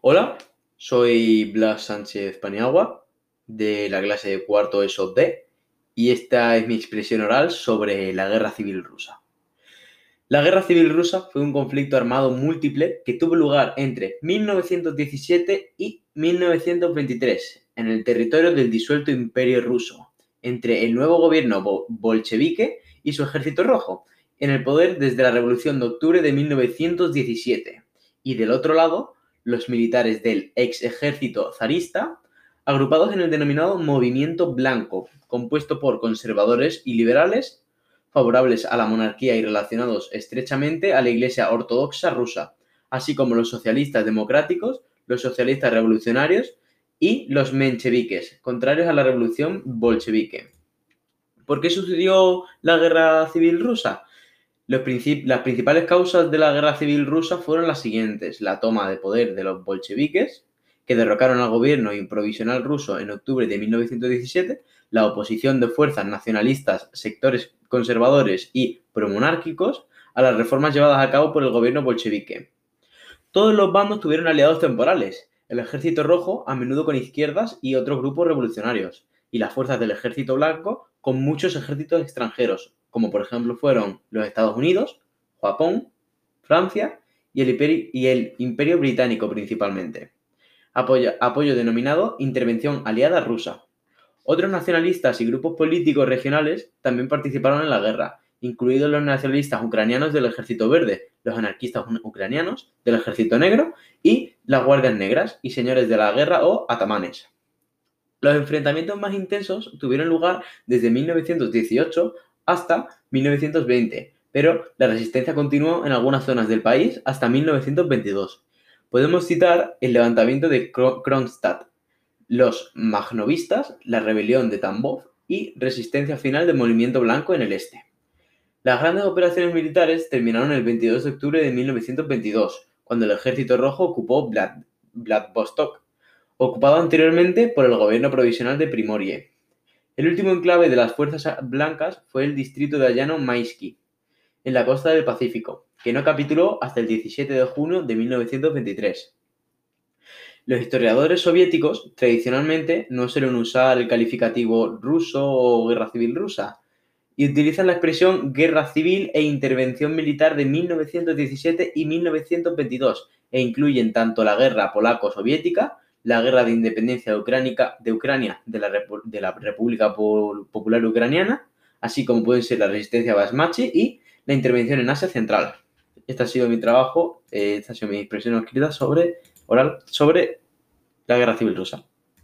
Hola, soy Blas Sánchez Paniagua de la clase de cuarto ESO D y esta es mi expresión oral sobre la guerra civil rusa. La guerra civil rusa fue un conflicto armado múltiple que tuvo lugar entre 1917 y 1923 en el territorio del disuelto imperio ruso, entre el nuevo gobierno bolchevique y su ejército rojo, en el poder desde la Revolución de Octubre de 1917, y del otro lado, los militares del ex ejército zarista, agrupados en el denominado Movimiento Blanco, compuesto por conservadores y liberales favorables a la monarquía y relacionados estrechamente a la Iglesia Ortodoxa rusa, así como los socialistas democráticos, los socialistas revolucionarios y los mencheviques, contrarios a la revolución bolchevique. ¿Por qué sucedió la guerra civil rusa? Las principales causas de la guerra civil rusa fueron las siguientes. La toma de poder de los bolcheviques, que derrocaron al gobierno improvisional ruso en octubre de 1917, la oposición de fuerzas nacionalistas, sectores conservadores y promonárquicos a las reformas llevadas a cabo por el gobierno bolchevique. Todos los bandos tuvieron aliados temporales, el ejército rojo a menudo con izquierdas y otros grupos revolucionarios, y las fuerzas del ejército blanco con muchos ejércitos extranjeros, como por ejemplo fueron los Estados Unidos, Japón, Francia y el Imperio, Británico principalmente. apoyo denominado Intervención Aliada Rusa. Otros nacionalistas y grupos políticos regionales también participaron en la guerra, incluidos los nacionalistas ucranianos del Ejército Verde, los anarquistas ucranianos del Ejército Negro y las Guardias Negras y señores de la guerra o atamanes. Los enfrentamientos más intensos tuvieron lugar desde 1918 hasta 1920, pero la resistencia continuó en algunas zonas del país hasta 1922. Podemos citar el levantamiento de Kronstadt, los magnovistas, la rebelión de Tambov y resistencia final del movimiento blanco en el este. Las grandes operaciones militares terminaron el 22 de octubre de 1922, cuando el ejército rojo ocupó Vladivostok, ocupado anteriormente por el gobierno provisional de Primorie. El último enclave de las fuerzas blancas fue el distrito de Ayano Maisky, en la costa del Pacífico, que no capituló hasta el 17 de junio de 1923. Los historiadores soviéticos tradicionalmente no suelen usar el calificativo ruso o guerra civil rusa y utilizan la expresión guerra civil e intervención militar de 1917 y 1922 e incluyen tanto la guerra polaco-soviética, la guerra de independencia de, de, Ucrania, de, la, de la República Popular Ucraniana, así como pueden ser la resistencia Basmachi y la intervención en Asia Central. Este ha sido mi trabajo, eh, esta ha sido mi expresión escrita sobre oral sobre la guerra civil rusa.